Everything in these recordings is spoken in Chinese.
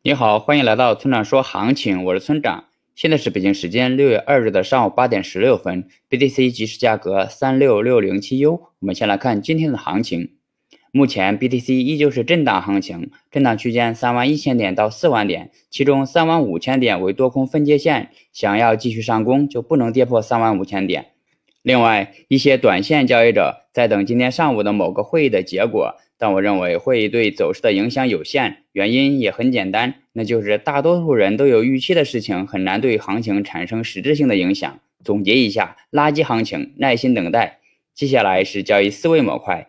你好，欢迎来到村长说行情，我是村长。现在是北京时间六月二日的上午八点十六分，BTC 即时价格三六六零七 U。我们先来看今天的行情，目前 BTC 依旧是震荡行情，震荡区间三万一千点到四万点，其中三万五千点为多空分界线，想要继续上攻就不能跌破三万五千点。另外，一些短线交易者在等今天上午的某个会议的结果。但我认为会对走势的影响有限，原因也很简单，那就是大多数人都有预期的事情，很难对行情产生实质性的影响。总结一下，垃圾行情，耐心等待。接下来是交易思维模块，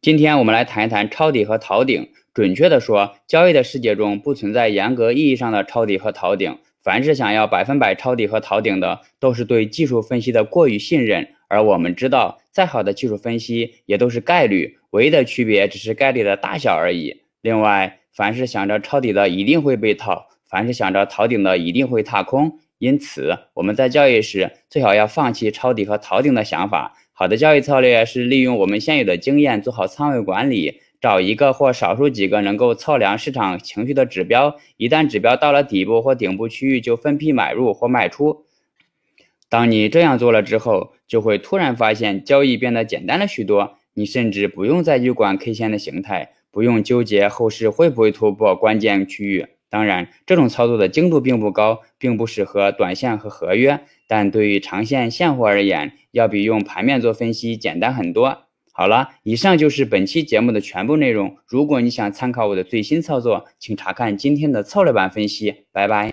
今天我们来谈一谈抄底和逃顶。准确的说，交易的世界中不存在严格意义上的抄底和逃顶，凡是想要百分百抄底和逃顶的，都是对技术分析的过于信任。而我们知道，再好的技术分析也都是概率，唯一的区别只是概率的大小而已。另外，凡是想着抄底的一定会被套，凡是想着逃顶的一定会踏空。因此，我们在交易时最好要放弃抄底和逃顶的想法。好的交易策略是利用我们现有的经验做好仓位管理，找一个或少数几个能够测量市场情绪的指标，一旦指标到了底部或顶部区域，就分批买入或卖出。当你这样做了之后，就会突然发现交易变得简单了许多。你甚至不用再去管 K 线的形态，不用纠结后市会不会突破关键区域。当然，这种操作的精度并不高，并不适合短线和合约。但对于长线现货而言，要比用盘面做分析简单很多。好了，以上就是本期节目的全部内容。如果你想参考我的最新操作，请查看今天的策略版分析。拜拜。